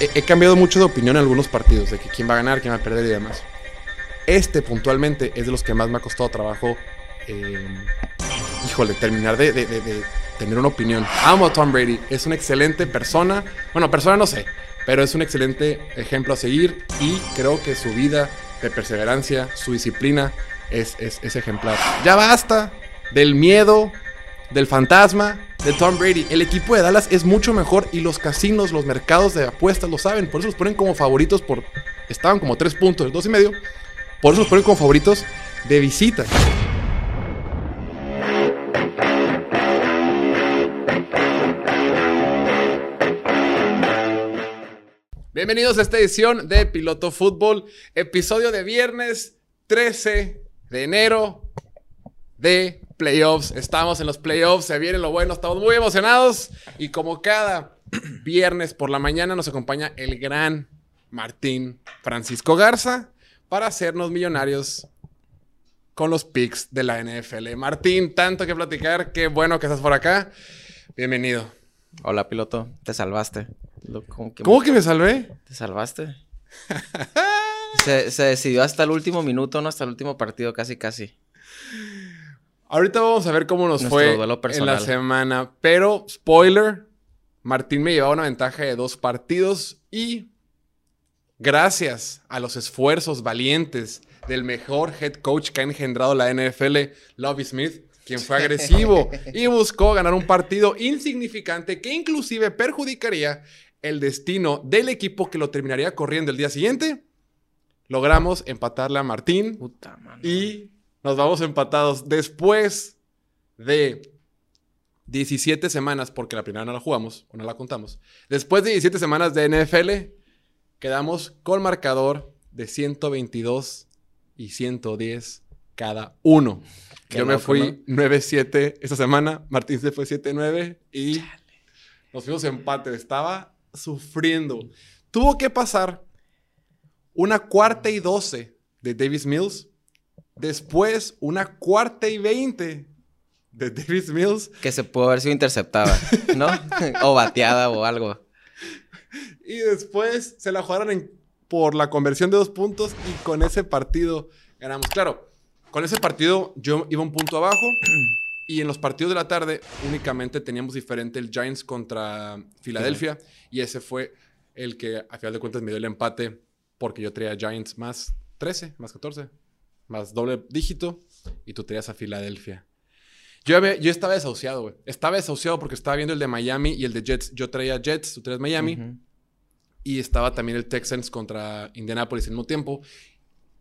he, cambiado mucho de opinión en algunos partidos, de que quién va a ganar, quién va a perder y demás. Este puntualmente es de los que más me ha costado trabajo, eh, híjole, terminar de, de- tener una opinión. Amo a Tom Brady, es una excelente persona. Bueno, persona no sé, pero es un excelente ejemplo a seguir y creo que su vida de perseverancia, su disciplina es, es ejemplar. Ya basta del miedo, del fantasma de Tom Brady. El equipo de Dallas es mucho mejor y los casinos, los mercados de apuestas lo saben. Por eso los ponen como favoritos por... Estaban como tres puntos, dos y medio. Por eso los ponen como favoritos de visita. Bienvenidos a esta edición de Piloto Fútbol, episodio de viernes 13 de enero de playoffs. Estamos en los playoffs, se viene lo bueno, estamos muy emocionados y como cada viernes por la mañana nos acompaña el gran Martín Francisco Garza para hacernos millonarios con los picks de la NFL. Martín, tanto que platicar, qué bueno que estás por acá. Bienvenido. Hola, piloto. Te salvaste. Lo- ¿Cómo que, ¿Cómo que me salvé? te salvaste? se, se decidió hasta el último minuto, ¿no? Hasta el último partido, casi, casi. Ahorita vamos a ver cómo nos Nuestro fue en la semana. Pero, spoiler, Martín me llevaba una ventaja de dos partidos y gracias a los esfuerzos valientes del mejor head coach que ha engendrado la NFL, Lovie Smith, quien fue agresivo y buscó ganar un partido insignificante que inclusive perjudicaría el destino del equipo que lo terminaría corriendo el día siguiente, logramos empatarle a Martín Puta, y nos vamos empatados después de 17 semanas, porque la primera no la jugamos o no la contamos. Después de 17 semanas de NFL, quedamos con marcador de 122 y 110 cada uno. Qué Yo me loco, fui 9-7 esta semana, Martín se fue 7-9 y nos fuimos empate. Estaba sufriendo. Tuvo que pasar una cuarta y 12 de Davis Mills. Después, una cuarta y 20 de Davis Mills. Que se pudo haber sido interceptada, ¿no? o bateada o algo. Y después se la jugaron en- por la conversión de dos puntos. Y con ese partido ganamos. Claro, con ese partido yo iba un punto abajo. Y en los partidos de la tarde únicamente teníamos diferente el Giants contra Filadelfia. Y ese fue el que a final de cuentas me dio el empate. Porque yo traía Giants más 13, más 14, más doble dígito. Y tú traías a Filadelfia. Yo, había- yo estaba desahuciado, güey. Estaba desahuciado porque estaba viendo el de Miami y el de Jets. Yo traía Jets, tú traías Miami. Y estaba también el Texans contra Indianapolis al mismo tiempo.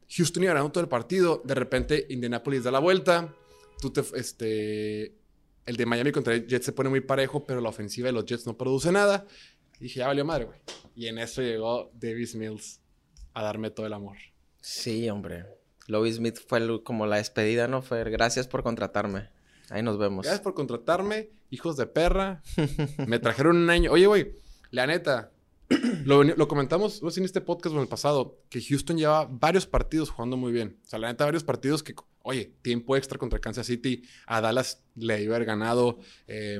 Houston iba ganando todo el partido. De repente, Indianapolis da la vuelta. Tú te, este, el de Miami contra Jets se pone muy parejo, pero la ofensiva de los Jets no produce nada. Y dije, ya valió madre, güey. Y en eso llegó Davis Mills a darme todo el amor. Sí, hombre. Lovie Smith fue como la despedida, ¿no? Fue gracias por contratarme. Ahí nos vemos. Gracias por contratarme, hijos de perra. Me trajeron un año. Oye, güey, la neta, lo, comentamos no en este podcast o en el pasado, que Houston lleva varios partidos jugando muy bien. O sea, la neta, varios partidos que, oye, tiempo extra contra Kansas City, a Dallas le iba a haber ganado. eh,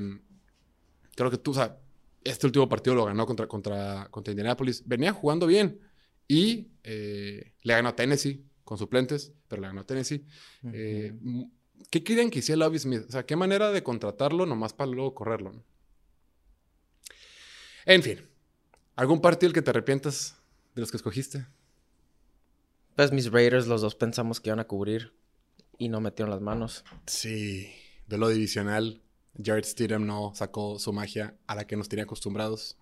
creo que tú, o sea, este último partido lo ganó contra, contra, contra Indianapolis. Venía jugando bien y eh, le ganó a Tennessee con suplentes, pero le ganó a Tennessee. Eh, ¿Qué querían que hiciera Lovie Smith? O sea, ¿qué manera de contratarlo nomás para luego correrlo? no? En fin, ¿algún partido el que te arrepientas de los que escogiste? Pues mis Raiders, los dos pensamos que iban a cubrir y no metieron las manos. Sí, de lo divisional. Jared Stidham no sacó su magia a la que nos tenía acostumbrados.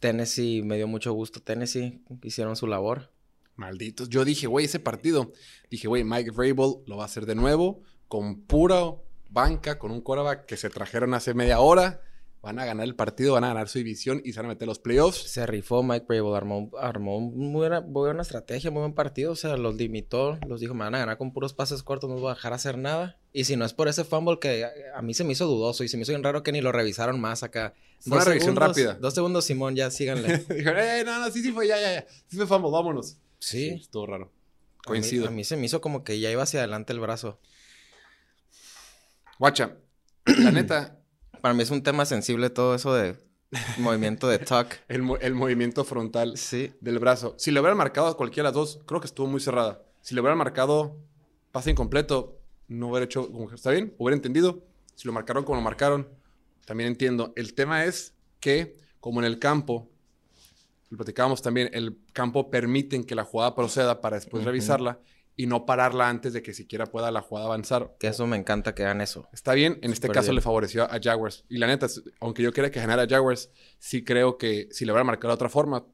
Tennessee, me dio mucho gusto. Tennessee, hicieron su labor. Malditos. Yo dije, güey, ese partido. Dije, güey, Mike Vrabel lo va a hacer de nuevo con pura banca, con un quarterback que se trajeron hace media hora. Van a ganar el partido, van a ganar su división y se van a meter los playoffs. Se rifó Mike Vrabel, armó, armó muy buena, buena estrategia, muy buen partido. O sea, los limitó, los dijo, me van a ganar con puros pases cortos, no los voy a dejar hacer nada. Y si no es por ese fumble que a, mí se me hizo dudoso y se me hizo bien raro que ni lo revisaron más acá. Fue una revisión rápida. Dos segundos, Simón, ya síganle. Dijeron, eh, no, no, sí, sí fue, ya, ya, ya. Sí fue fumble, vámonos. Sí. estuvo raro. A mí- Coincido. A mí, se me hizo como que ya iba hacia adelante el brazo. Guacha, la neta, Para mí es un tema sensible todo eso de movimiento de tuck. El, mo- el movimiento frontal Sí. del brazo. Si le hubieran marcado a cualquiera de las dos, creo que estuvo muy cerrada. Si le hubieran marcado pase incompleto, no hubiera hecho está bien, hubiera entendido. Si lo marcaron como lo marcaron, también entiendo. El tema es que, como en el campo, lo platicábamos también, el campo permiten que la jugada proceda para después revisarla y no pararla antes de que siquiera pueda la jugada avanzar. Que eso me encanta que hagan eso. Está bien, en este caso bien. le favoreció a Jaguars. Y la neta, aunque yo quería que ganara Jaguars, sí creo que si le hubiera marcado de otra forma,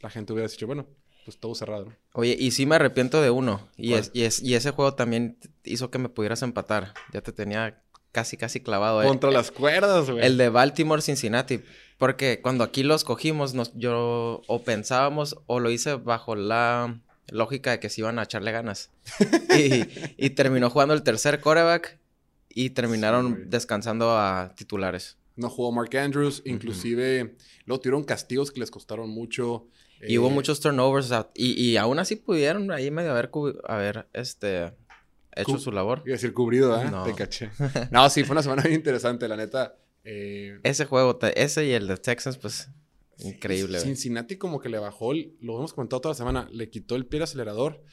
la gente hubiera dicho, bueno, pues todo cerrado. ¿no? Oye, y sí me arrepiento de uno. Y, es, y, es, y ese juego también hizo que me pudieras empatar. Ya te tenía casi, casi clavado. eh. Contra las cuerdas, güey. El de Baltimore Cincinnati. Porque cuando aquí los cogimos, nos, yo o pensábamos o lo hice bajo la lógica de que se iban a echarle ganas. y, y terminó jugando el tercer quarterback y terminaron descansando a titulares. No jugó Mark Andrews, inclusive luego tuvieron castigos que les costaron mucho. Y hubo Eh, muchos turnovers. o sea, y, y aún así pudieron ahí medio haber, haber este, hecho su labor. Iba a decir cubrido, ¿eh? No. Te caché. No, sí, fue una semana bien interesante, la neta. Eh, Ese juego, ese y el de Texans, pues, increíble. Cincinnati como que le bajó, lo hemos comentado toda la semana, le quitó el pie al acelerador.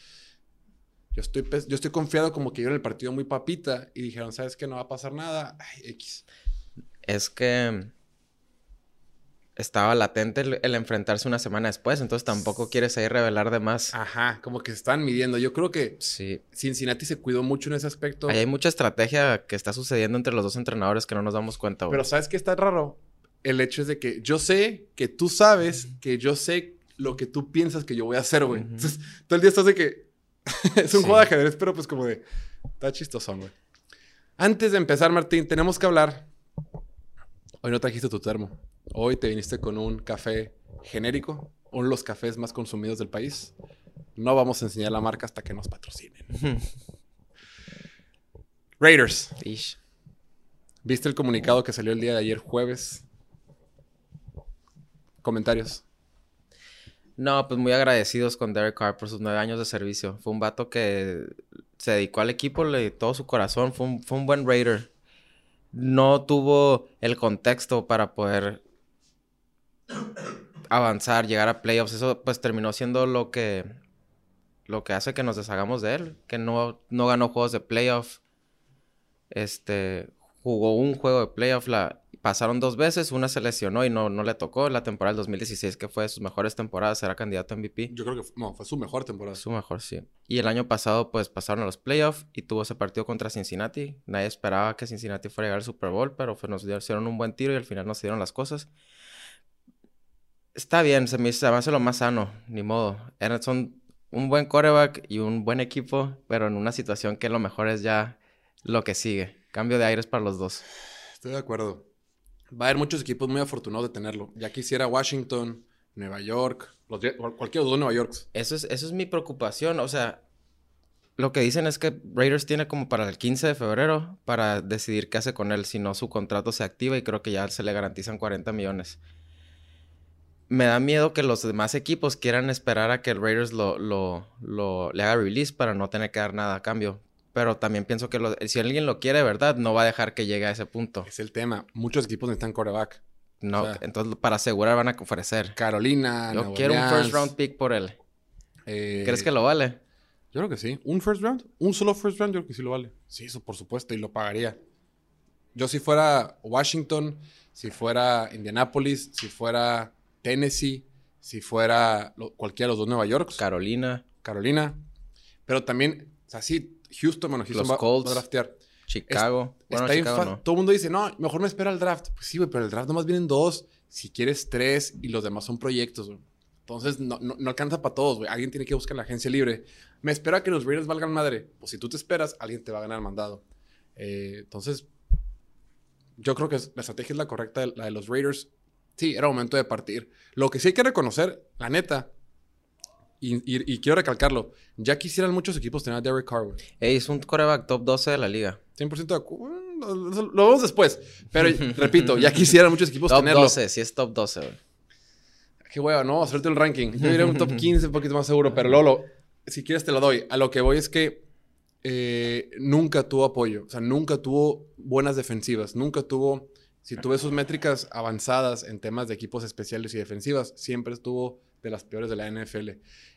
Yo estoy, yo estoy confiado como que vieron el partido muy papita y dijeron, ¿sabes qué? No va a pasar nada. Ay, X. Es que estaba latente el, el enfrentarse una semana después, entonces tampoco quieres ahí revelar de más. Ajá, como que se están midiendo. Yo creo que Sí. Cincinnati se cuidó mucho en ese aspecto. Ahí hay mucha estrategia que está sucediendo entre los dos entrenadores que no nos damos cuenta, güey. Pero ¿sabes qué está raro? El hecho es de que yo sé que tú sabes que yo sé lo que tú piensas que yo voy a hacer, güey. Entonces, todo el día estás de que... es un Sí. juego de ajedrez, pero pues como de... Está chistosón, güey. Antes de empezar, Martín, tenemos que hablar... Hoy no trajiste tu termo. Hoy te viniste con un café genérico, uno de los cafés más consumidos del país. No vamos a enseñar la marca hasta que nos patrocinen. Raiders. Ish. ¿Viste el comunicado que salió el día de ayer jueves? Comentarios. No, pues muy agradecidos con Derek Carr por sus nueve años de servicio. Fue un vato que se dedicó al equipo, le dio todo su corazón. Fue un, fue un buen Raider. No tuvo el contexto para poder avanzar, llegar a playoffs. Eso pues terminó siendo lo que lo que hace que nos deshagamos de él, que no, no ganó juegos de playoff. Este jugó un juego de playoff, la pasaron dos veces, una se lesionó y no, no le tocó. La temporada del 2016, que fue de sus mejores temporadas, era candidato a MVP. Yo creo que fue, no, fue su mejor temporada. Su mejor, sí. Y el año pasado, pues pasaron a los playoffs y tuvo ese partido contra Cincinnati. Nadie esperaba que Cincinnati fuera a llegar al Super Bowl, pero fue- nos hicieron un buen tiro y al final nos dieron las cosas. Está bien, se me, se me hace lo más sano, ni modo. Eran, son un buen coreback y un buen equipo, pero en una situación que lo mejor es ya lo que sigue. Cambio de aires para los dos. Estoy de acuerdo. Va a haber muchos equipos muy afortunados de tenerlo. Ya quisiera Washington, Nueva York, los, Jet- cual- cualquiera de los dos Nueva Yorks. Eso es, eso es mi preocupación. O sea, lo que dicen es que Raiders tiene como para el 15 de febrero para decidir qué hace con él. Si no, su contrato se activa y creo que ya se le garantizan 40 millones. Me da miedo que los demás equipos quieran esperar a que el Raiders lo, lo, lo- le haga release para no tener que dar nada a cambio. Pero también pienso que lo- si alguien lo quiere de verdad, no va a dejar que llegue a ese punto. Es el tema. Muchos equipos necesitan coreback. No, o sea, entonces para asegurar van a ofrecer. Carolina, Yo quiero un first round pick por él. eh, ¿Crees que lo vale? Yo creo que sí. ¿Un first round? ¿Un solo first round? Yo creo que sí lo vale. Sí, eso por supuesto, y lo pagaría. Yo si fuera Washington, si fuera Indianapolis, si fuera Tennessee, si fuera lo- cualquiera de los dos Nueva York, Carolina, Carolina. Pero también, o sea, sí, Houston, bueno, Houston Los va, Colts. va a draftear. Chicago. bueno, Está Chicago no. Todo el mundo dice, no, mejor me espera el draft. Pues sí, güey, pero el draft nomás vienen dos. Si quieres tres y los demás son proyectos, güey. Entonces no, no, no alcanza para todos, güey. Alguien tiene que buscar la agencia libre. Me espera que los Raiders valgan madre. Pues si tú te esperas, alguien te va a ganar el mandado. Eh, entonces, yo creo que es- la estrategia es la correcta, la de los Raiders. Sí, era momento de partir. Lo que sí hay que reconocer, la neta, y, y- y quiero recalcarlo, ya quisieran muchos equipos tener a Derek Carr, güey. Ey, es un coreback top 12 de la liga. 100% de acuerdo. Lo, vemos después. Pero repito, ya quisieran muchos equipos top tenerlo. 12, sí es top 12, güey. Qué hueva, no, hacerte el ranking. Yo diría un top 15, un poquito más seguro, pero Lolo, si quieres te lo doy. A lo que voy es que eh, nunca tuvo apoyo, o sea, nunca tuvo buenas defensivas, nunca tuvo Si tú ves sus métricas avanzadas en temas de equipos especiales y defensivas, siempre estuvo de las peores de la NFL.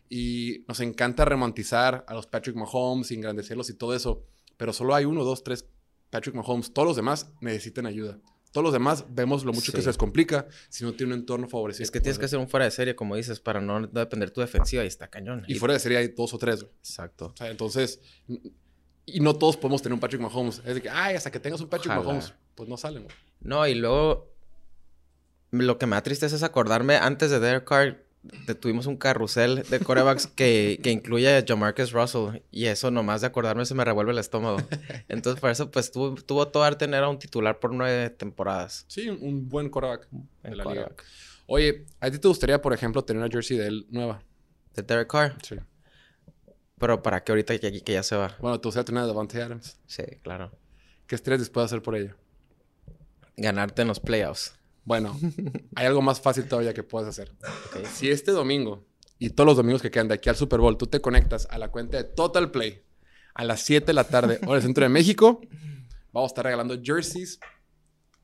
Y nos encanta romantizar a los Patrick Mahomes, engrandecerlos y todo eso, pero solo hay uno, dos, tres Patrick Mahomes. Todos los demás necesitan ayuda. Todos los demás vemos lo mucho que Sí. se les complica si no tiene un entorno favorecido. Es que tienes que hacer un fuera de serie, como dices, para no depender tu defensiva y está cañón. Y fuera de serie hay dos o tres. güey. Exacto. O sea, entonces, y no todos podemos tener un Patrick Mahomes. Es de que, ay, hasta que tengas un Patrick Ojalá. Mahomes, pues no salen. güey. No, y luego lo que me da tristeza es acordarme, antes de Derek Carr, tuvimos un carrusel de corebacks que, que incluye a Jamarcus Russell. Y eso nomás de acordarme se me revuelve el estómago. Entonces, por eso, pues, tuvo, tuvo todo dar tener a un titular por nueve temporadas. Sí, un, buen quarterback de la liga. Oye, ¿a ti te gustaría, por ejemplo, tener una jersey de él nueva? De Derek Carr. Sí. Pero para qué ahorita que, que ya se va. Bueno, te gustaría tener de Davante Adams. Sí, claro. ¿Qué estarías dispuesto a hacer por ella? Ganarte en los playoffs. Bueno, hay algo más fácil todavía que puedas hacer. Ok. Si este domingo y todos los domingos que quedan de aquí al Super Bowl, tú te conectas a la cuenta de Total Play a las 7 de la tarde, hora del centro de México, vamos a estar regalando jerseys,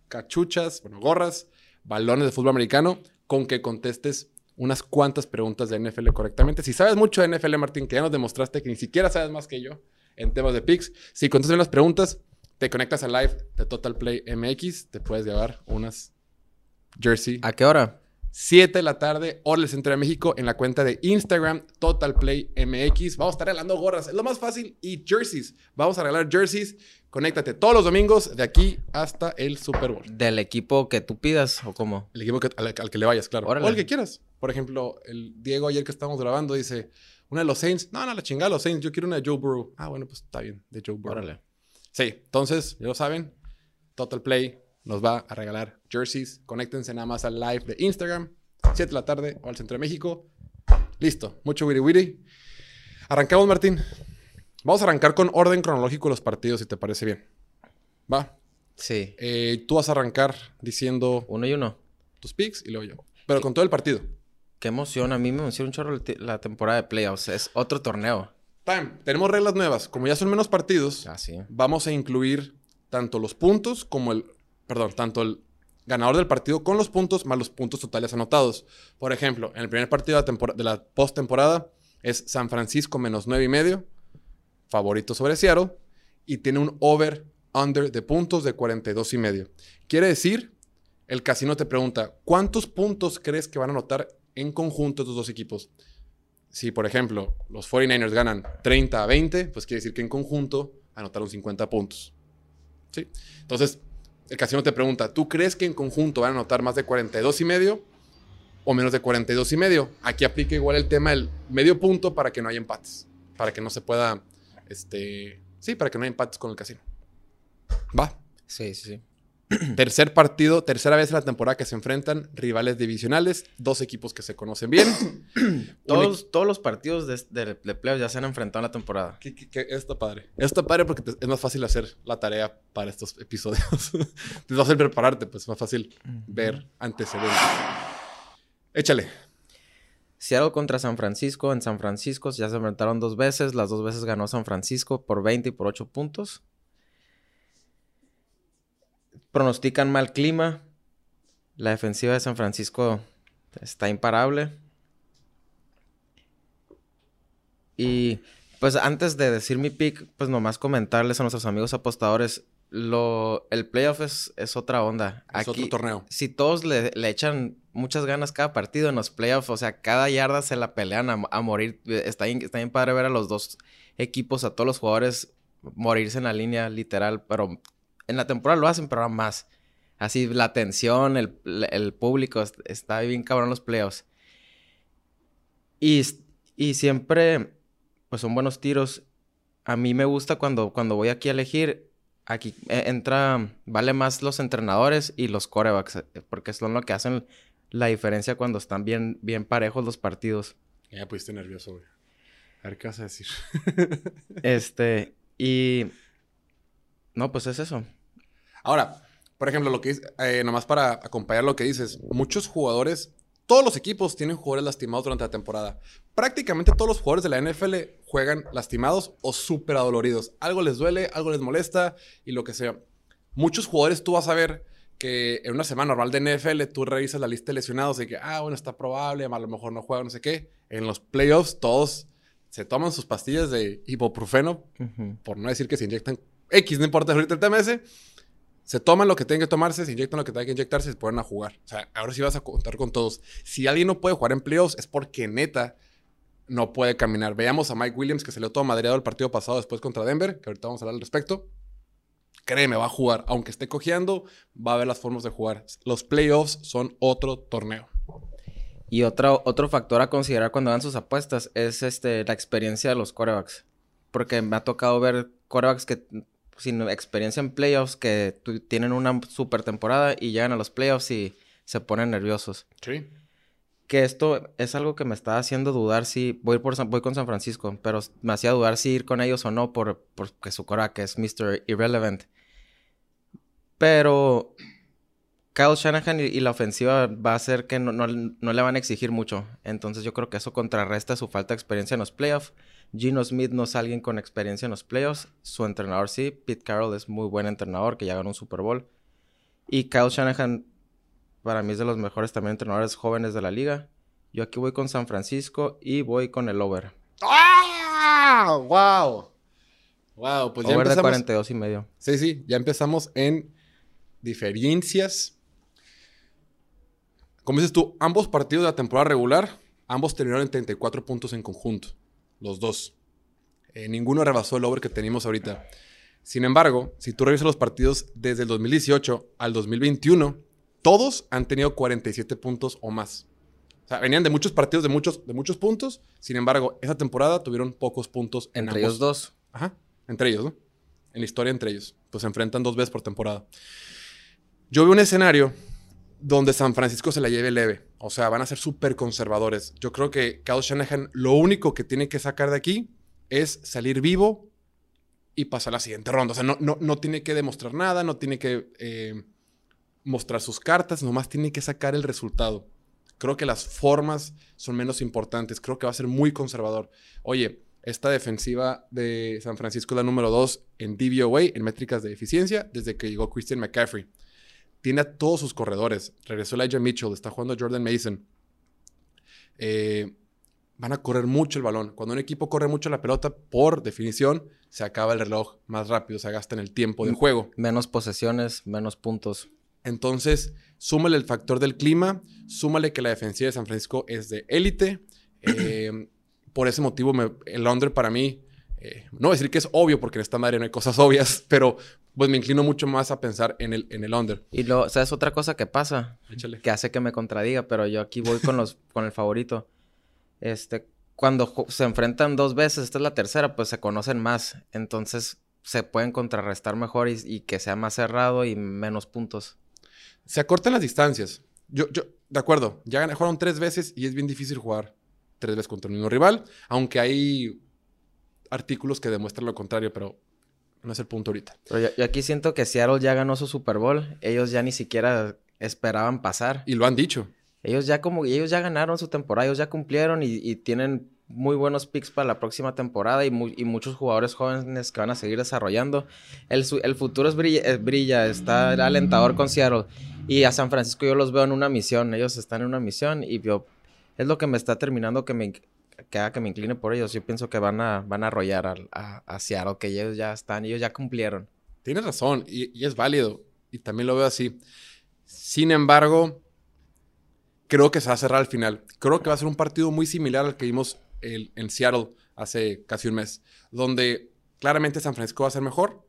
cachuchas, bueno, gorras, balones de fútbol americano, con que contestes unas cuantas preguntas de NFL correctamente. Si sabes mucho de NFL, Martín, que ya nos demostraste que ni siquiera sabes más que yo en temas de picks, si contestas las preguntas, te conectas al live de Total Play MX, te puedes llevar unas jersey ¿A qué hora? 7 de la tarde, hora del Centro de México, en la cuenta de Instagram, Total Play MX. Vamos a estar regalando gorras, es lo más fácil, y jerseys. Vamos a regalar jerseys. Conéctate todos los domingos de aquí hasta el Super Bowl. ¿Del equipo que tú pidas o cómo? El equipo que- al, al que le vayas, claro. Órale. O el que quieras. Por ejemplo, el Diego ayer que estábamos grabando dice, una de los Saints. No, no, la chingada, los Saints. Yo quiero una de Joe Burrow. Ah, bueno, pues está bien, de Joe Burrow. Órale. Sí, entonces, ya lo saben, Total Play nos va a regalar jerseys. Conéctense nada más al live de Instagram, 7 de la tarde, o al Centro de México. Listo, mucho wiri wiri. Arrancamos, Martín. Vamos a arrancar con orden cronológico de los partidos, si te parece bien. Va. Sí. Eh, tú vas a arrancar diciendo Uno y uno. tus picks y luego yo. Pero con todo el partido. Qué emoción. A mí me emociona un chorro la temporada de playoffs. Es otro torneo. Bam, tenemos reglas nuevas. Como ya son menos partidos, Ah, sí. vamos a incluir tanto los puntos como el, perdón, tanto el ganador del partido con los puntos más los puntos totales anotados. Por ejemplo, en el primer partido de la, postemporada es San Francisco menos nueve y medio, favorito sobre Seattle, y tiene un over-under de puntos de 42 y medio. Quiere decir, el casino te pregunta, ¿cuántos puntos crees que van a anotar en conjunto estos dos equipos? Si, por ejemplo, los 49ers ganan 30 a 20, pues quiere decir que en conjunto anotaron 50 puntos. ¿Sí? Entonces, el casino te pregunta, ¿tú crees que en conjunto van a anotar más de 42 y medio o menos de 42 y medio? Aquí aplica igual el tema del medio punto para que no haya empates, para que no se pueda, este, sí, para que no haya empates con el casino. Va. Sí, sí, sí. Tercer partido, tercera vez en la temporada que se enfrentan rivales divisionales, dos equipos que se conocen bien. Todos, todos los partidos de, de, de playoffs ya se han enfrentado en la temporada. Que, que- que está padre. Está padre porque te- es más fácil hacer la tarea para estos episodios. es más fácil prepararte, pues es más fácil ver antecedentes. Échale. Seattle contra San Francisco. En San Francisco ya se enfrentaron dos veces. Las dos veces ganó San Francisco por 20 y por 8 puntos. Pronostican mal clima. La defensiva de San Francisco está imparable. Y pues antes de decir mi pick, pues nomás comentarles a nuestros amigos apostadores, lo, el playoff es, es otra onda. Es otro torneo. Si todos le, le echan muchas ganas cada partido en los playoffs, o sea, cada yarda se la pelean a, a morir. Está bien, está bien padre ver a los dos equipos, a todos los jugadores morirse en la línea literal, pero en la temporada lo hacen, pero ahora más. Así, la tensión, el, el público, est- está bien cabrón los playoffs. Y, y siempre, pues son buenos tiros. A mí me gusta cuando, cuando voy aquí a elegir, aquí eh, entra, vale más los entrenadores y los corebacks, eh, porque son lo que hacen la diferencia cuando están bien, bien parejos los partidos. Ya pusiste nervioso, güey. A ver qué vas a decir. Este, y... No, pues es eso. Ahora, por ejemplo, lo que eh, nomás para acompañar lo que dices, muchos jugadores, todos los equipos tienen jugadores lastimados durante la temporada. Prácticamente todos los jugadores de la NFL juegan lastimados o súper adoloridos. Algo les duele, algo les molesta y lo que sea. Muchos jugadores tú vas a ver que en una semana normal de NFL tú revisas la lista de lesionados y que, ah, bueno, está probable, a lo mejor no juega, no sé qué. En los playoffs todos se toman sus pastillas de ibuprofeno, por no decir que se inyectan X, no importa ahorita el TMS, se toman lo que tienen que tomarse, se inyectan lo que tienen que inyectarse y se ponen a jugar. O sea, ahora sí vas a contar con todos. Si alguien no puede jugar en playoffs es porque neta no puede caminar. Veamos a Mike Williams que se le todo madreado el partido pasado después contra Denver, que ahorita vamos a hablar al respecto. Créeme, va a jugar. Aunque esté cojeando, va a ver las formas de jugar. Los playoffs son otro torneo. Y otro, otro factor a considerar cuando hagan sus apuestas es este, la experiencia de los corebacks. Porque me ha tocado ver corebacks que sin experiencia en playoffs que tienen una super temporada y llegan a los playoffs y se ponen nerviosos. Sí. Que esto es algo que me está haciendo dudar si voy, por, voy con San Francisco, pero me hacía dudar si ir con ellos o no por, porque su coreback es Mr. Irrelevant. Pero Kyle Shanahan y, la ofensiva va a hacer que no, le van a exigir mucho. Entonces yo creo que eso contrarresta su falta de experiencia en los playoffs. Gino Smith no es alguien con experiencia en los playoffs. Su entrenador sí. Pete Carroll es muy buen entrenador que ya ganó un Super Bowl. Y Kyle Shanahan para mí es de los mejores también entrenadores jóvenes de la liga. Yo aquí voy con San Francisco y voy con el over. ¡Ah! ¡Wow! Wow, pues ya empezamos. de 42 y medio. Sí, sí, ya empezamos en diferencias. Como dices tú, ambos partidos de la temporada regular, ambos terminaron en 34 puntos en conjunto. Los dos. Eh, ninguno rebasó el over que tenemos ahorita. Sin embargo, si tú revisas los partidos desde el 2018 al 2021, todos han tenido 47 puntos o más. O sea, venían de muchos partidos de muchos, de muchos puntos. Sin embargo, esa temporada tuvieron pocos puntos en Entre ellos dos. Ajá. Entre ellos, ¿no? En la historia entre ellos. Pues se enfrentan dos veces por temporada. Yo veo un escenario donde San Francisco se la lleve leve. O sea, van a ser súper conservadores. Yo creo que Kyle Shanahan lo único que tiene que sacar de aquí es salir vivo y pasar la siguiente ronda. O sea, no, no, tiene que demostrar nada, no tiene que eh, mostrar sus cartas, nomás tiene que sacar el resultado. Creo que las formas son menos importantes. Creo que va a ser muy conservador. Oye, esta defensiva de San Francisco es la número 2 en DVOA, en métricas de eficiencia, desde que llegó Christian McCaffrey tiene a todos sus corredores. Regresó Elijah Mitchell, está jugando Jordan Mason. Eh, van a correr mucho el balón. Cuando un equipo corre mucho la pelota, por definición, se acaba el reloj más rápido, se gasta en el tiempo de juego. Menos posesiones, menos puntos. Entonces, súmale el factor del clima, súmale que la defensiva de San Francisco es de élite. Eh, por ese motivo, el under para mí, eh, no voy a decir que es obvio porque en esta madre no hay cosas obvias, pero pues me inclino mucho más a pensar en el, en el under. Y lo, ¿sabes otra cosa que pasa? Que hace que me contradiga, pero yo aquí voy con los, con el favorito. Este, cuando se enfrentan dos veces, esta es la tercera, pues se conocen más. Entonces se pueden contrarrestar mejor y, que sea más cerrado y menos puntos. Se acortan las distancias. Yo, yo, de acuerdo, ya jugaron tres veces y es bien difícil jugar tres veces contra el mismo rival, aunque hay artículos que demuestran lo contrario, pero no es el punto ahorita. Pero yo, aquí siento que Seattle ya ganó su Super Bowl. Ellos ya ni siquiera esperaban pasar. Y lo han dicho. Ellos ya como ellos ya ganaron su temporada, ellos ya cumplieron y, tienen muy buenos picks para la próxima temporada y, muchos jugadores jóvenes que van a seguir desarrollando. El, el futuro es brilla, brilla, está alentador con Seattle. Y a San Francisco yo los veo en una misión, ellos están en una misión y yo, es lo que me está terminando que me, que haga que me incline por ellos. Yo pienso que van a, van a arrollar a, Seattle, que ellos ya están, ellos ya cumplieron. Tienes razón, y, es válido, y también lo veo así. Sin embargo, creo que se va a cerrar al final. Creo que va a ser un partido muy similar al que vimos en Seattle hace casi un mes, donde claramente San Francisco va a ser mejor,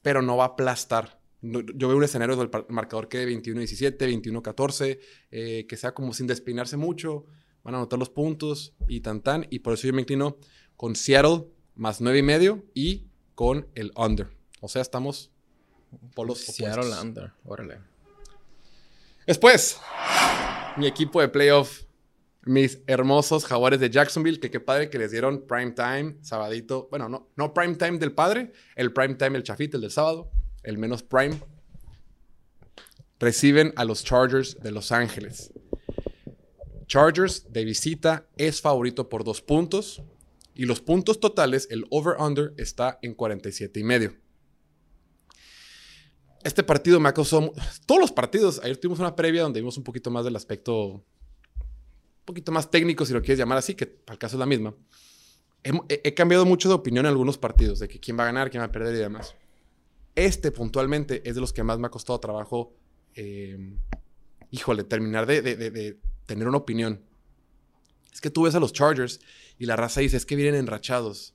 pero no va a aplastar. Yo veo un escenario del marcador que 21-17, 21-14, eh, que sea como sin despeinarse mucho, van a anotar los puntos y tan tan. Y por eso yo me inclino con Seattle más nueve y medio y con el under. O sea, estamos por los Seattle under, órale. Después, mi equipo de playoff, mis hermosos jaguares de Jacksonville, que qué padre que les dieron prime time, sabadito. Bueno, no, no prime time del padre, el prime time, el chafito, el del sábado, el menos prime. Reciben a los Chargers de Los Ángeles. Chargers de visita es favorito por dos puntos. Y los puntos totales, el over-under, está en 47 y medio. este partido me ha causado... Todos los partidos, ayer tuvimos una previa donde vimos un poquito más del aspecto... Un poquito más técnico, si lo quieres llamar así, que el caso es la misma. He, cambiado mucho de opinión en algunos partidos, de que quién va a ganar, quién va a perder y demás. Este puntualmente es de los que más me ha costado trabajo, eh, híjole, terminar de, tener una opinión. Es que tú ves a los Chargers y la raza dice, es que vienen enrachados.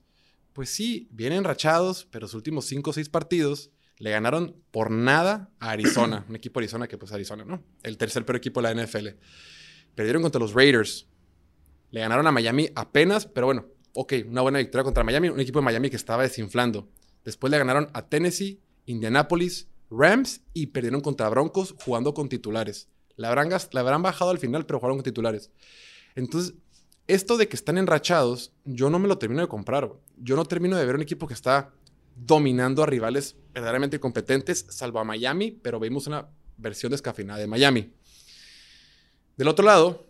Pues sí, vienen enrachados, pero los últimos 5 o 6 partidos le ganaron por nada a Arizona, un equipo de Arizona que pues Arizona, ¿no? El tercer peor equipo de la NFL. Perdieron contra los Raiders. Le ganaron a Miami apenas, pero bueno, ok, una buena victoria contra Miami, un equipo de Miami que estaba desinflando. Después le ganaron a Tennessee, Indianapolis, Rams y perdieron contra Broncos jugando con titulares. La habrán, la habrán bajado al final, pero jugaron con titulares. Entonces, esto de que están enrachados, yo no me lo termino de comprar. Yo no termino de ver un equipo que está dominando a rivales verdaderamente competentes, salvo a Miami, pero vimos una versión descafeinada de Miami. Del otro lado,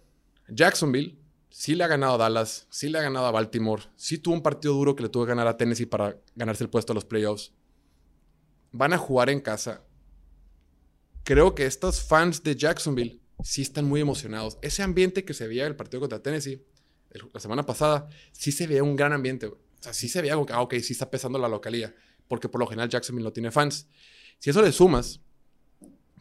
Jacksonville sí le ha ganado a Dallas, sí le ha ganado a Baltimore, sí tuvo un partido duro que le tuvo que ganar a Tennessee para ganarse el puesto a los playoffs. Van a jugar en casa. Creo que estos fans de Jacksonville sí están muy emocionados. Ese ambiente que se veía en el partido contra Tennessee la semana pasada, sí se veía un gran ambiente. O sea, sí se veía como que, ah, ok, sí está pesando la localía. Porque por lo general Jacksonville no tiene fans. Si eso le sumas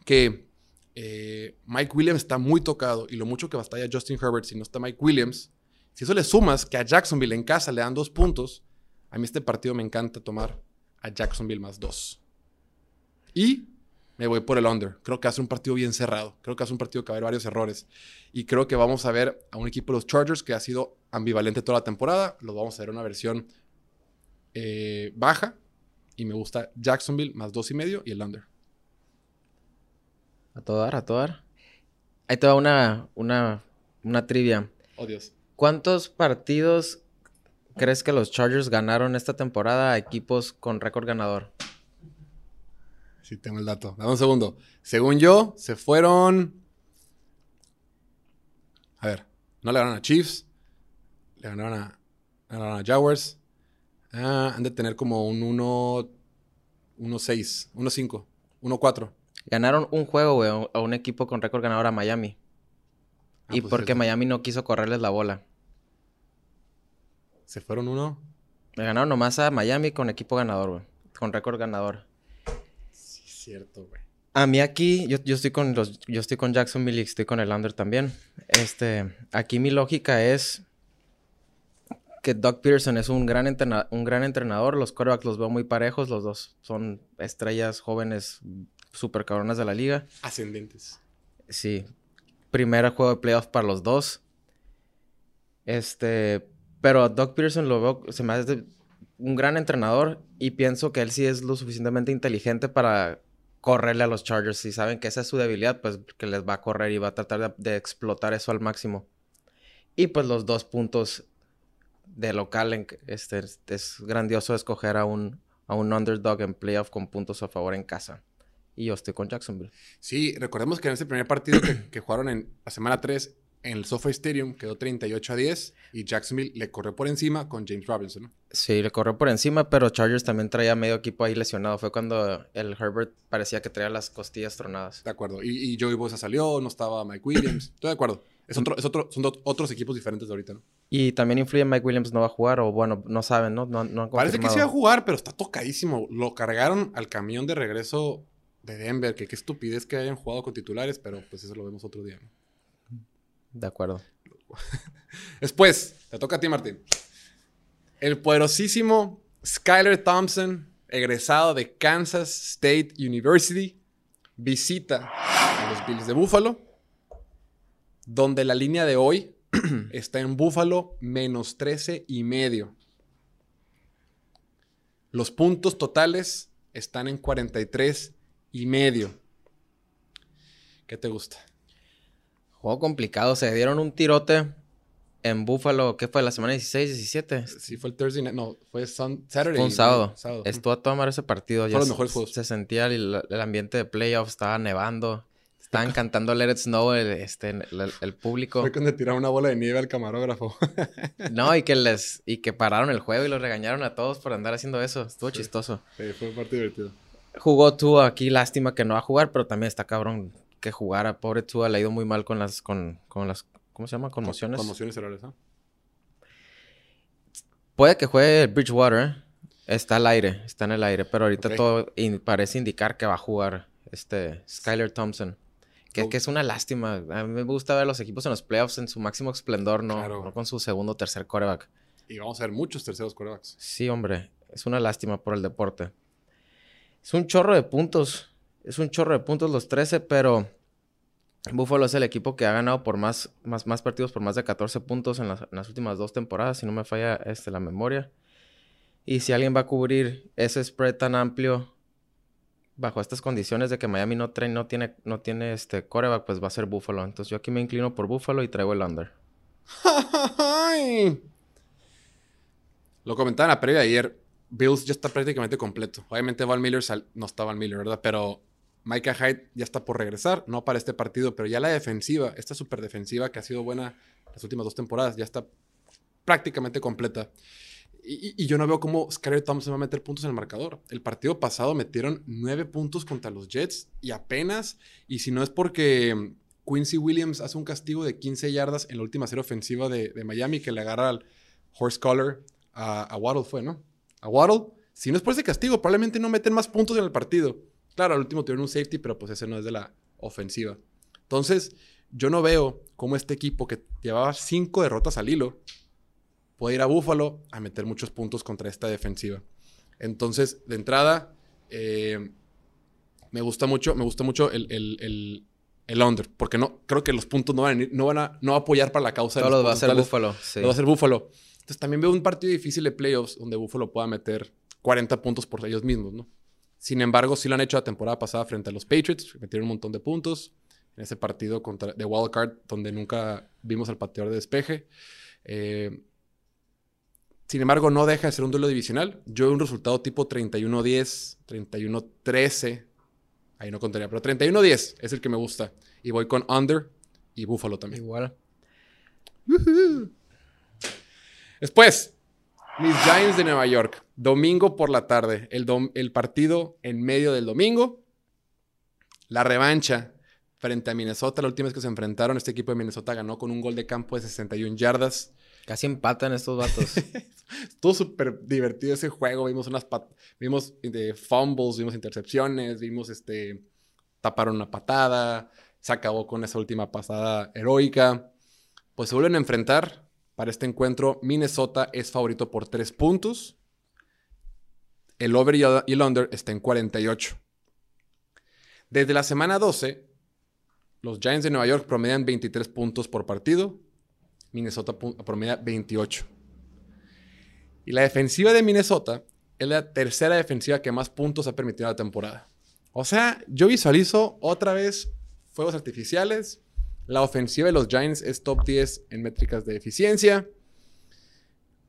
que eh, Mike Williams está muy tocado y lo mucho que batalla Justin Herbert si no está Mike Williams, si eso le sumas que a Jacksonville en casa le dan dos puntos, a mí este partido me encanta tomar a Jacksonville más dos. Y me voy por el under. Creo que hace un partido bien cerrado. Creo que hace un partido que va a haber varios errores. Y creo que vamos a ver a un equipo de los Chargers que ha sido ambivalente toda la temporada. Los vamos a ver una versión eh, baja. Y me gusta Jacksonville más dos y medio y el under. A todo dar, a todo dar. Ahí te va una, una, una trivia. Oh, Dios. ¿Cuántos partidos crees que los Chargers ganaron esta temporada a equipos con récord ganador? Sí, tengo el dato. Dame un segundo. Según yo, se fueron. A ver, no le ganaron a Chiefs. Le ganaron a, le ganaron a Jaguars. Ah, han de tener como un 1. 1-6, 1-5, 1-4. Ganaron un juego, güey, a un equipo con récord ganador a Miami. Ah, y pues porque. Miami no quiso correrles la bola. Se fueron uno. Le ganaron nomás a Miami con equipo ganador, güey. Con récord ganador. Sí, cierto, güey. A mí aquí, yo, yo estoy con los, yo estoy con Jacksonville y estoy con el under también. Este, aquí mi lógica es que Doug Pearson es un gran, entrena- un gran entrenador. Los quarterbacks los veo muy parejos. Los dos son estrellas jóvenes súper cabronas de la liga. Ascendentes. Sí. Primer juego de playoff para los dos. Este, pero Doug Pearson lo veo, se me hace un gran entrenador y pienso que él sí es lo suficientemente inteligente para correrle a los Chargers. Si saben que esa es su debilidad, pues que les va a correr y va a tratar de, explotar eso al máximo. Y pues los dos puntos de local, este, es, es grandioso escoger a un, a un underdog en playoff con puntos a favor en casa. Y yo estoy con Jacksonville. Sí, recordemos que en ese primer partido que, que jugaron en la semana 3 en el SoFi Stadium quedó 38 a 10 y Jacksonville le corrió por encima con James Robinson. ¿no? Sí, le corrió por encima, pero Chargers también traía medio equipo ahí lesionado. Fue cuando el Herbert parecía que traía las costillas tronadas. De acuerdo. Y, y Joey Bosa salió, no estaba Mike Williams. Estoy de acuerdo. Es otro, es otro, son otros equipos diferentes de ahorita, ¿no? Y también influye Mike Williams no va a jugar, o bueno, no saben, ¿no? No, no han Parece que sí va a jugar, pero está tocadísimo. Lo cargaron al camión de regreso de Denver, que qué estupidez que hayan jugado con titulares, pero pues eso lo vemos otro día, ¿no? De acuerdo. Después, te toca a ti, Martín. El poderosísimo Skyler Thompson, egresado de Kansas State University, visita a los Bills de Buffalo, donde la línea de hoy está en Buffalo menos 13 y medio. Los puntos totales están en 43 y medio. ¿Qué te gusta? Juego complicado. Se dieron un tirote en Buffalo. ¿Qué fue? ¿La semana 16, 17? Sí, fue el Thursday night. No, fue sun- Saturday. Fue un sábado. sábado. Estuvo a tomar ese partido. Fue Ya los mejores juegos. Se sentía el, el ambiente de playoffs. Estaba nevando. Estaban cantando Let It Snow el, este, el, el público. Fue cuando tiraron una bola de nieve al camarógrafo. No, y que les... Y que pararon el juego y los regañaron a todos por andar haciendo eso. Estuvo chistoso. sí, fue un partido divertido. Jugó Tua aquí, lástima que no va a jugar, pero también está cabrón que jugara. Pobre Tua le ha ido muy mal con las, con, con las, ¿cómo se llama? Conmociones. Conmociones cerebrales, ¿no? Puede que juegue Bridgewater, ¿eh? Está al aire, está en el aire, pero ahorita todo in- parece indicar que va a jugar este Skyler Thompson. Que, que es una lástima. A mí me gusta ver los equipos en los playoffs en su máximo esplendor, no, Claro. no con su segundo o tercer coreback. Y vamos a ver muchos terceros corebacks. Sí, hombre, es una lástima por el deporte. Es un chorro de puntos. Es un chorro de puntos los 13, pero Buffalo es el equipo que ha ganado por más, más, más partidos por más de 14 puntos en las, últimas dos temporadas, si no me falla este, la memoria. Y si alguien va a cubrir ese spread tan amplio bajo estas condiciones de que Miami no, trae, no tiene, no tiene este coreback, pues va a ser Buffalo. Entonces yo aquí me inclino por Buffalo y traigo el under. Lo comentaba en la previa ayer. Bills ya está prácticamente completo. Obviamente Van Miller no está Van Miller, ¿verdad? Pero Micah Hyde ya está por regresar. No para este partido, pero ya la defensiva, esta super defensiva que ha sido buena las últimas dos temporadas, ya está prácticamente completa. Y, yo no veo cómo Skyler Thompson va a meter puntos en el marcador. El partido pasado metieron nueve puntos contra los Jets y apenas, y si no es porque Quincy Williams hace un castigo de 15 yardas en la última serie ofensiva de, de Miami que le agarra al horse collar a, a Waddle, fue, ¿no? A Waddle. Si no es por ese castigo, probablemente no meten más puntos en el partido. Claro, al último tuvieron un safety, pero pues ese no es de la ofensiva. Entonces, yo no veo cómo este equipo que llevaba cinco derrotas al hilo puede ir a Búfalo a meter muchos puntos contra esta defensiva. Entonces, de entrada, eh, me gusta mucho, me gusta mucho el, el, el, el under, porque no, creo que los puntos no van a, ir- no van a, no va a apoyar para la causa de Todo los lo va a ser totales. Buffalo. Sí. Lo va a hacer Búfalo. Entonces también veo un partido difícil de playoffs donde Búfalo pueda meter 40 puntos por ellos mismos, ¿no? Sin embargo, sí lo han hecho la temporada pasada frente a los Patriots, metieron un montón de puntos en ese partido contra, de Wild Card, donde nunca vimos al pateador de despeje. Eh, sin embargo, no deja de ser un duelo divisional. Yo veo un resultado tipo 31-10, 31-13. Ahí no contaría, pero 31-10 es el que me gusta. Y voy con under y Búfalo también. Igual. Después, mis Giants de Nueva York. Domingo por la tarde. El, partido en medio del domingo. La revancha frente a Minnesota. La última vez que se enfrentaron, este equipo de Minnesota ganó con un gol de campo de 61 yardas. Casi empatan estos vatos. Estuvo súper divertido ese juego. Vimos unas vimos eh, fumbles, vimos intercepciones, vimos este taparon una patada. Se acabó con esa última pasada heroica. Pues se vuelven a enfrentar para este encuentro. Minnesota es favorito por 3 puntos. El over y el under está en 48. Desde la semana 12, los Giants de Nueva York promedian 23 puntos por partido. Minnesota promedia 28. Y la defensiva de Minnesota es la tercera defensiva que más puntos ha permitido la temporada. O sea, yo visualizo otra vez fuegos artificiales. La ofensiva de los Giants es top 10 en métricas de eficiencia.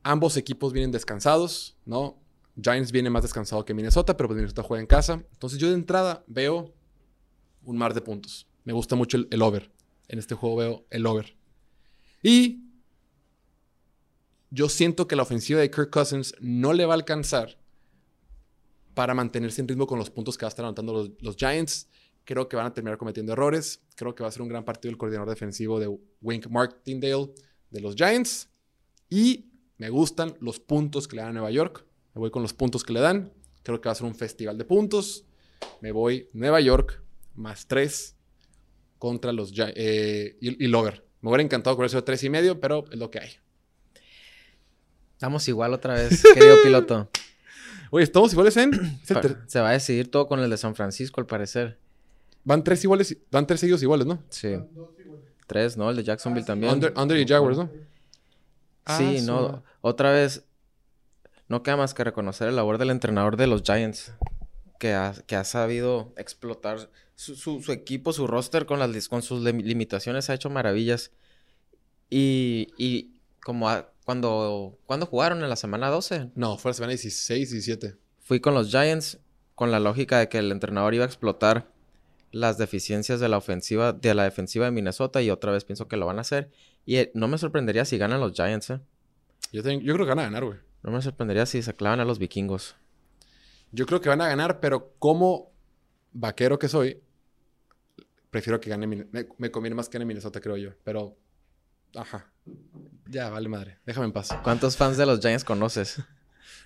Ambos equipos vienen descansados, ¿no? Giants viene más descansado que Minnesota, pero pues Minnesota juega en casa. Entonces yo de entrada veo un mar de puntos. Me gusta mucho el, over. En este juego veo el over. Y yo siento que la ofensiva de Kirk Cousins no le va a alcanzar para mantenerse en ritmo con los puntos que va a estar anotando los Giants. Creo que van a terminar cometiendo errores. Creo que va a ser un gran partido el coordinador defensivo de Wink Martindale de los Giants. Y me gustan los puntos que le dan a Nueva York. Me voy con los puntos que le dan. Creo que va a ser un festival de puntos. Me voy Nueva York más 3 contra los Gi- eh, y, y Lover. Me hubiera encantado con eso de 3 y medio, pero es lo que hay. Estamos igual otra vez, querido piloto. Oye, estamos iguales en. Se va a decidir todo con el de San Francisco, al parecer. Van tres iguales, van tres seguidos iguales, ¿no? Sí. Tres, ¿no? El de Jacksonville también. Under, Under y Jaguars, ¿no? Sí, Ah, no. Otra vez, no queda más que reconocer el labor del entrenador de los Giants, que ha, que ha sabido explotar su, su- su equipo, su roster con, las, con sus lim- limitaciones, ha hecho maravillas. Y, y como a- cuando, cuando jugaron en la semana 12, No, fue la semana 16, 17. fui con los Giants con la lógica de que el entrenador iba a explotar las deficiencias de la ofensiva, de la defensiva de Minnesota y otra vez pienso que lo van a hacer. Y eh, no me sorprendería si ganan los Giants, ¿eh? Yo, creo que van a ganar, güey. No me sorprendería si se clavan a los vikingos. Yo creo que van a ganar, pero como vaquero que soy, prefiero que gane. Me, me conviene más que gane Minnesota, creo yo. Pero, ajá. Ya, vale madre. Déjame en paz. ¿Cuántos fans de los Giants conoces?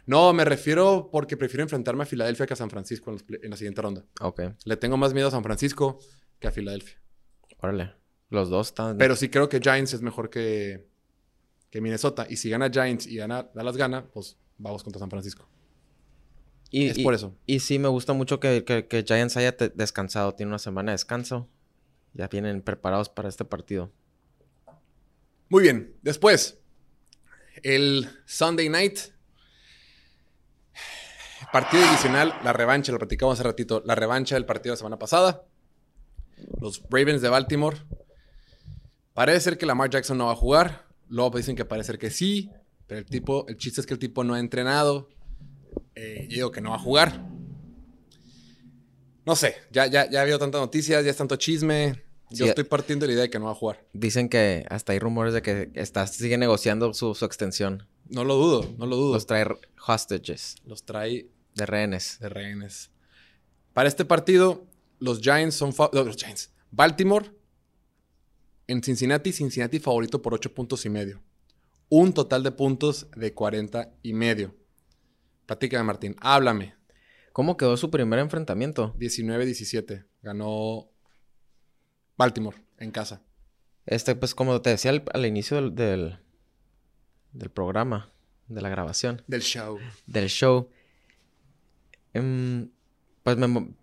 No, me refiero porque prefiero enfrentarme a Filadelfia que a San Francisco en, los play- en la siguiente ronda. Ok, Le tengo más miedo a San Francisco que a Filadelfia. órale. Los dos están... Pero sí creo que Giants es mejor que, que Minnesota. Y si gana Giants y gana Dallas gana, pues vamos contra San Francisco. y, es y- por eso. Y sí, me gusta mucho que, que, que Giants haya descansado. Tiene una semana de descanso. Ya vienen preparados para este partido. Muy bien. Después, el Sunday Night. Partido divisional, la revancha, lo platicamos hace ratito. La revancha del partido de la semana pasada. Los Ravens de Baltimore. Parece ser que Lamar Jackson no va a jugar. Luego dicen que parece ser que sí. Pero el tipo, el chiste es que el tipo no ha entrenado. Eh, yo digo que no va a jugar. No sé, ya, ya, ya ha habido tantas noticias, ya es tanto chisme. Yo Sí. estoy partiendo de la idea de que no va a jugar. Dicen que hasta hay rumores de que está, sigue negociando su, su extensión. No lo dudo, no lo dudo. Los trae hostages, Los trae de rehenes. de rehenes. Para este partido, los Giants son... no, los Giants. Baltimore en Cincinnati. Cincinnati favorito por 8 puntos y medio. Un total de puntos de 40 y medio. Platícame, Martín. Háblame. ¿Cómo quedó su primer enfrentamiento? 19-17. Ganó Baltimore en casa. Este, pues como te decía al, al inicio del, del, del programa, de la grabación, Del show. del show, em, pues me,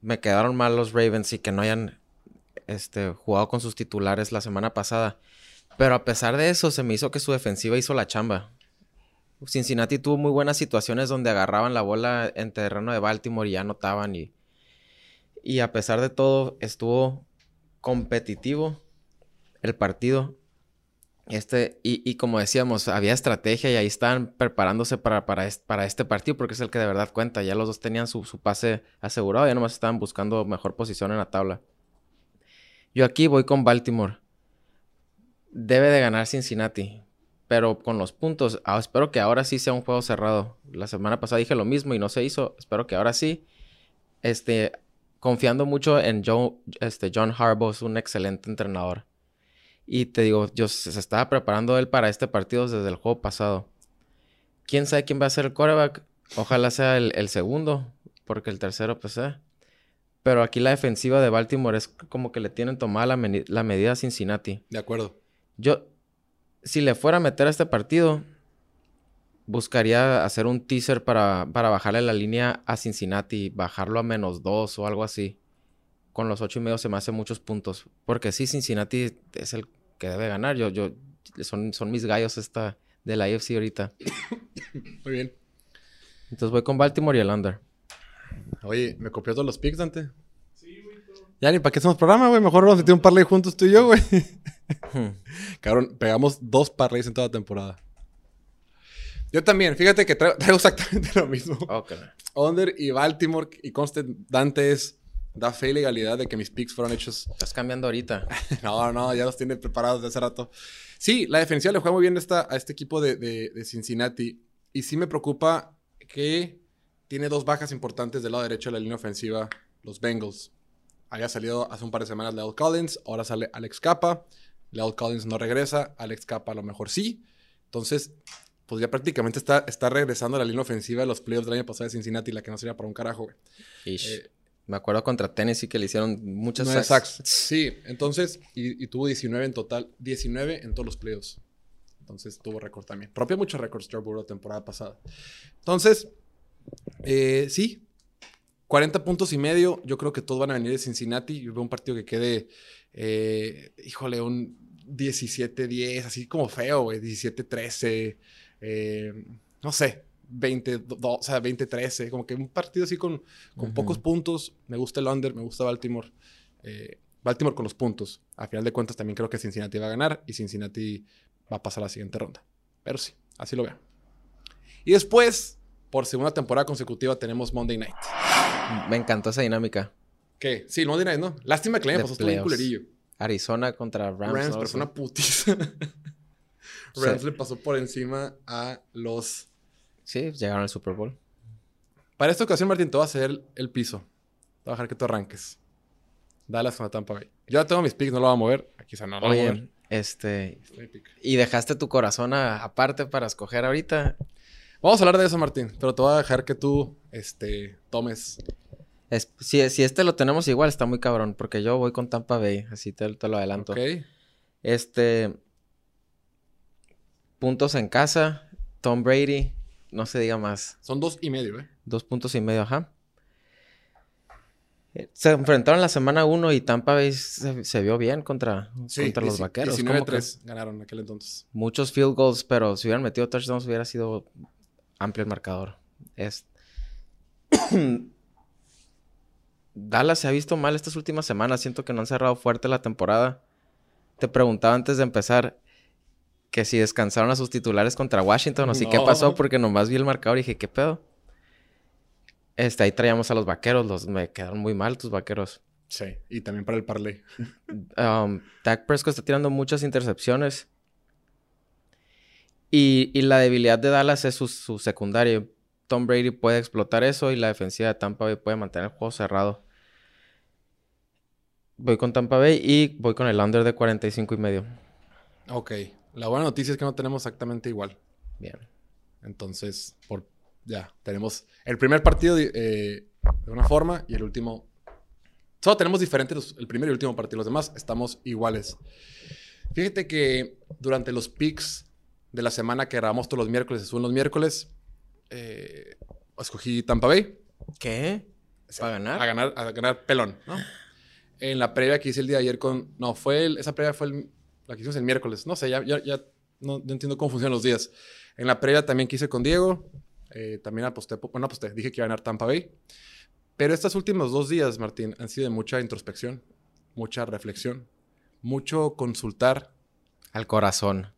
me quedaron mal los Ravens y que no hayan este, jugado con sus titulares la semana pasada. Pero a pesar de eso, se me hizo que su defensiva hizo la chamba. Cincinnati tuvo muy buenas situaciones donde agarraban la bola en terreno de Baltimore y ya anotaban. Y, y a pesar de todo, estuvo competitivo el partido. Este, y, y como decíamos, había estrategia y ahí estaban preparándose para, para, es- para este partido porque es el que de verdad cuenta. Ya los dos tenían su, su pase asegurado, ya nomás estaban buscando mejor posición en la tabla. Yo aquí voy con Baltimore. Debe de ganar Cincinnati. Pero con los puntos, ah, espero que ahora sí sea un juego cerrado. La semana pasada dije lo mismo y no se hizo. Espero que ahora sí. Este, confiando mucho en Joe, este, John Harbaugh, es un excelente entrenador. Y te digo, yo se estaba preparando él para este partido desde el juego pasado. ¿Quién sabe quién va a ser el quarterback? Ojalá sea el, el segundo, porque el tercero, pues, eh. Pero aquí la defensiva de Baltimore es como que le tienen tomada la, la medida a Cincinnati. De acuerdo. Yo, si le fuera a meter a este partido, buscaría hacer un teaser para, para bajarle la línea a Cincinnati, bajarlo a menos dos o algo así. Con los ocho y medio se me hacen muchos puntos. Porque sí, Cincinnati es el que debe ganar. Yo, yo, son, son mis gallos esta de la AFC ahorita. Muy bien. Entonces voy con Baltimore y el under. Oye, ¿me copió todos los picks, Dante? Ya ni para qué hacemos programa, güey. Mejor vamos a meter un parlay juntos tú y yo, güey. Cabrón, pegamos dos parlays en toda la temporada. Yo también, fíjate que traigo, traigo exactamente lo mismo. Under y Baltimore y conste Dante es da fe y legalidad de que mis picks fueron hechos. Estás cambiando ahorita. No, no, ya los tiene preparados de hace rato. Sí, la defensiva le juega muy bien esta, a este equipo de, de- de Cincinnati. Y sí me preocupa que tiene dos bajas importantes del lado derecho de la línea ofensiva, los Bengals. Había salido hace un par de semanas Leo Collins, ahora sale Alex Capa. Leo Collins no regresa, Alex Capa a lo mejor sí. Entonces, pues ya prácticamente está, está regresando a la línea ofensiva de los playoffs del año pasado de Cincinnati, la que no sería para un carajo, güey. Ish. Eh, Me acuerdo contra Tennessee que le hicieron muchas sacks. sacks. Sí, entonces, y, y tuvo 19 en total, 19 en todos los playoffs. Entonces tuvo récord también. Rompió muchos récords Joe Burrow temporada pasada. Entonces, eh, sí, 40 puntos y medio. Yo creo que todos van a venir de Cincinnati. Yo veo un partido que quede, eh, híjole, un 17-10, así como feo, güey. 17-13, eh, no sé, 20, do- o sea, 20-13. Como que un partido así con, con pocos puntos. Me gusta el under, me gusta Baltimore. Eh, Baltimore con los puntos. A final de cuentas también creo que Cincinnati va a ganar y Cincinnati va a pasar a la siguiente ronda. Pero sí, así lo veo. Y después, por segunda temporada consecutiva, tenemos Monday Night. Me encantó esa dinámica. ¿Qué? Sí, Monday Night, ¿no? Lástima que le pasó bien playoffs. culerillo. Arizona contra Rams. Rams, ¿no? pero fue una putiza. Rams Sí. le pasó por encima a los... Sí, llegaron al Super Bowl. Para esta ocasión, Martín, te voy a hacer el, piso. Te voy a dejar que tú arranques. Dallas con la Tampa Bay. Yo ya tengo mis picks, no lo voy a mover. Aquí está, no lo voy a mover. Oye, este... ¿Y dejaste tu corazón a- aparte para escoger ahorita? Vamos a hablar de eso, Martín. Pero te voy a dejar que tú este, tomes. Es- si, si este lo tenemos igual, está muy cabrón, porque yo voy con Tampa Bay, así te, te lo adelanto. Ok. Este. Puntos en casa, Tom Brady, no se diga más. Son dos y medio, ¿eh? Dos puntos y medio, ajá. Eh, Se enfrentaron la semana 1 y Tampa Bay se, se vio bien contra, contra los vaqueros. Como que 19-3 ganaron en aquel entonces. muchos field goals, pero si hubieran metido touchdowns hubiera sido amplio el marcador. Es... Dallas se ha visto mal estas últimas semanas. Siento que no han cerrado fuerte la temporada. Te preguntaba antes de empezar que si descansaron a sus titulares contra Washington qué No. pasó, porque nomás vi el marcador y dije, ¿qué pedo? Este, ahí traíamos a los vaqueros, los me quedaron muy mal tus vaqueros. Sí. Y también para el parlay. Um, Dak Prescott está tirando muchas intercepciones. Y, y la debilidad de Dallas es su, su secundaria. Tom Brady puede explotar eso y la defensiva de Tampa Bay puede mantener el juego cerrado. Voy con Tampa Bay y voy con el under de 45 y medio. Ok. La buena noticia es que no tenemos exactamente igual. Bien. Entonces, por ya, tenemos el primer partido de, eh, de una forma y el último. Solo tenemos diferentes los- el primer y el último partido. Los demás estamos iguales. Fíjate que durante los picks de la semana que grabamos todos los miércoles, se suben los miércoles, eh, escogí Tampa Bay. ¿Qué? ¿Para ganar? A ganar, a ganar pelón, ¿no? En la previa que hice el día de ayer con... No, fue el- esa previa fue el- la que hicimos el miércoles. No sé, ya, ya, ya no, no entiendo cómo funcionan los días. En la previa también que hice con Diego. eh, también aposté, po- bueno, aposté, dije que iba a ganar Tampa Bay. Pero estos últimos dos días, Martín, han sido de mucha introspección, mucha reflexión, mucho consultar Al corazón.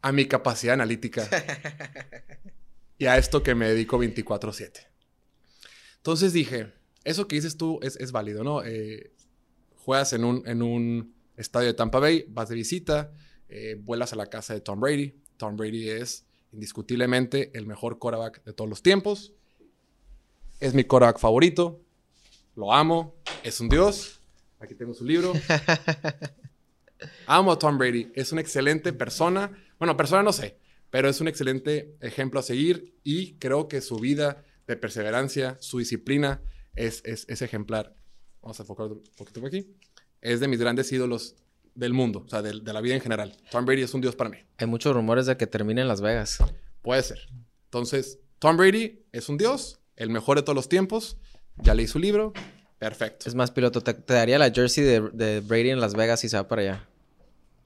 a mi capacidad analítica y a esto que me dedico 24/7. Entonces dije, eso que dices tú es, es válido, ¿no? Eh, juegas en un, en un estadio de Tampa Bay, vas de visita, eh, vuelas a la casa de Tom Brady. Tom Brady es indiscutiblemente el mejor quarterback de todos los tiempos. Es mi quarterback favorito. Lo amo. Es un dios. Aquí tengo su libro. Amo a Tom Brady. Es una excelente persona. Bueno, persona no sé, pero es un excelente ejemplo a seguir y creo que su vida de perseverancia, su disciplina es, es, es ejemplar. Vamos a enfocar un poquito por aquí. Es de mis grandes ídolos del mundo, o sea, de, de la vida en general. Tom Brady es un dios para mí. Hay muchos rumores de que termine en Las Vegas. Puede ser. Entonces, Tom Brady es un dios, el mejor de todos los tiempos. Ya leí su libro. Perfecto. Es más, piloto, te, te daría la jersey de, de Brady en Las Vegas y se va para allá.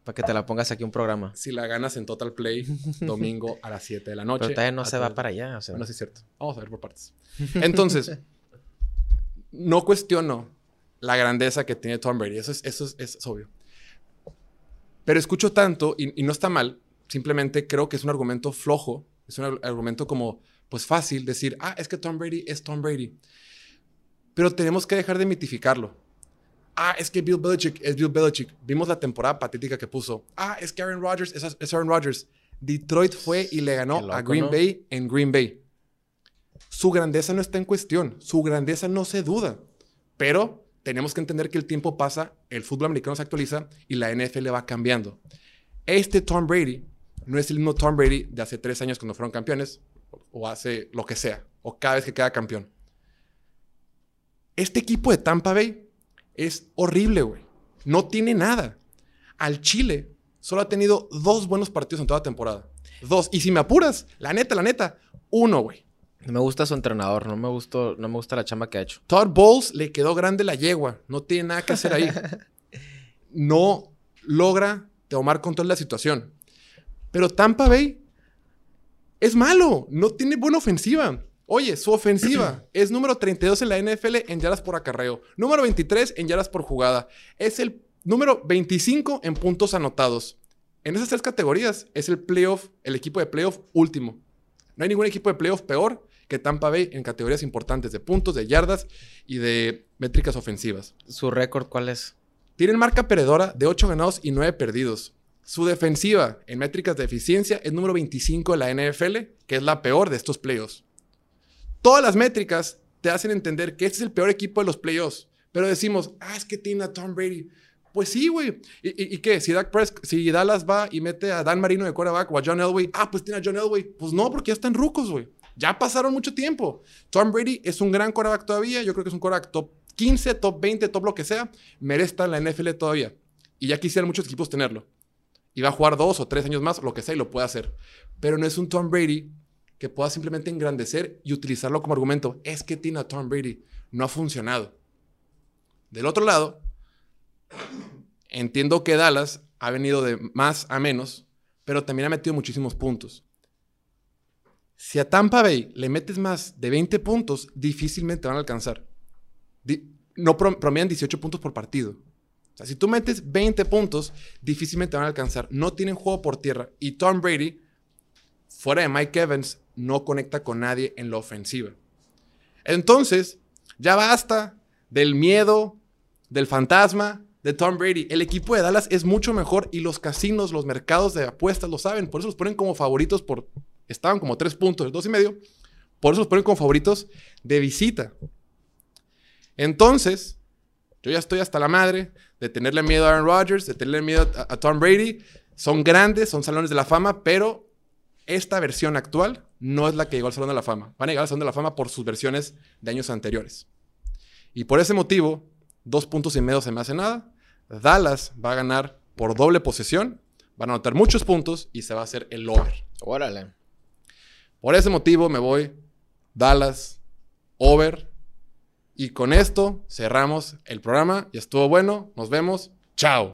Para que te la pongas aquí un programa. Si la ganas en Total Play, domingo a las 7 de la noche. Pero todavía no se va para allá. O sea, Bueno, sí es cierto. Vamos a ver por partes. Entonces, no cuestiono la grandeza que tiene Tom Brady. Eso es, eso es, es obvio. Pero escucho tanto, y, y no está mal, simplemente creo que es un argumento flojo, es un ar- argumento como, pues fácil decir, ah, es que Tom Brady es Tom Brady. Pero tenemos que dejar de mitificarlo. Ah, es que Bill Belichick es Bill Belichick. Vimos la temporada patética que puso. Ah, es que Aaron Rodgers es, es Aaron Rodgers. Detroit fue y le ganó loco, a Green ¿no? Bay en Green Bay. Su grandeza no está en cuestión. Su grandeza no se duda. Pero tenemos que entender que el tiempo pasa, el fútbol americano se actualiza y la NFL va cambiando. Este Tom Brady no es el mismo Tom Brady de hace tres años cuando fueron campeones o hace lo que sea, o cada vez que queda campeón. Este equipo de Tampa Bay es horrible, güey. No tiene nada. Al Chile solo ha tenido dos buenos partidos en toda la temporada. Dos. Y si me apuras, la neta, la neta, uno, güey. No me gusta su entrenador. No me, gustó, no me gusta la chamba que ha hecho. Todd Bowles le quedó grande la yegua. No tiene nada que hacer ahí. No logra tomar control de la situación. Pero Tampa Bay es malo. No tiene buena ofensiva. Oye, su ofensiva es número 32 en la NFL en yardas por acarreo. Número 23 en yardas por jugada. Es el número 25 en puntos anotados. En esas tres categorías es el playoff, el equipo de playoff último. No hay ningún equipo de playoff peor que Tampa Bay en categorías importantes de puntos, de yardas y de métricas ofensivas. ¿Su récord cuál es? Tienen marca perdedora de 8 ganados y 9 perdidos. Su defensiva en métricas de eficiencia es número 25 de la NFL, que es la peor de estos playoffs. Todas las métricas te hacen entender que este es el peor equipo de los playoffs. Pero decimos, ah, es que tiene a Tom Brady. Pues sí, güey. ¿Y, y, qué? Si, Dak si Dallas va y mete a Dan Marino de quarterback o a John Elway, ah, pues tiene a John Elway. Pues no, porque ya están rucos, güey. Ya pasaron mucho tiempo. Tom Brady es un gran quarterback todavía. Yo creo que es un quarterback top 15, top 20, top lo que sea. Merece estar en la NFL todavía. Y ya quisieran muchos equipos tenerlo. Y va a jugar dos o tres años más, lo que sea, y lo puede hacer. Pero no es un Tom Brady que pueda simplemente engrandecer y utilizarlo como argumento. Es que tiene a Tom Brady. No ha funcionado. Del otro lado, entiendo que Dallas ha venido de más a menos, pero también ha metido muchísimos puntos. Si a Tampa Bay le metes más de 20 puntos, difícilmente van a alcanzar. no promedian 18 puntos por partido. O sea, si tú metes 20 puntos, difícilmente van a alcanzar. No tienen juego por tierra. Y Tom Brady, fuera de Mike Evans, no conecta con nadie en la ofensiva. Entonces, ya basta del miedo, del fantasma de Tom Brady. El equipo de Dallas es mucho mejor y los casinos, los mercados de apuestas lo saben. Por eso los ponen como favoritos por... Estaban como tres puntos, dos y medio. Por eso los ponen como favoritos de visita. Entonces, yo ya estoy hasta la madre de tenerle miedo a Aaron Rodgers, de tenerle miedo a, a Tom Brady. Son grandes, son salones de la fama, pero esta versión actual no es la que llegó al Salón de la Fama. Van a llegar al Salón de la Fama por sus versiones de años anteriores. Y por ese motivo, dos puntos y medio se me hace nada. Dallas va a ganar por doble posesión, van a anotar muchos puntos y se va a hacer el over. Órale. Por ese motivo me voy Dallas over. Y con esto cerramos el programa. Y estuvo bueno. Nos vemos. Chao.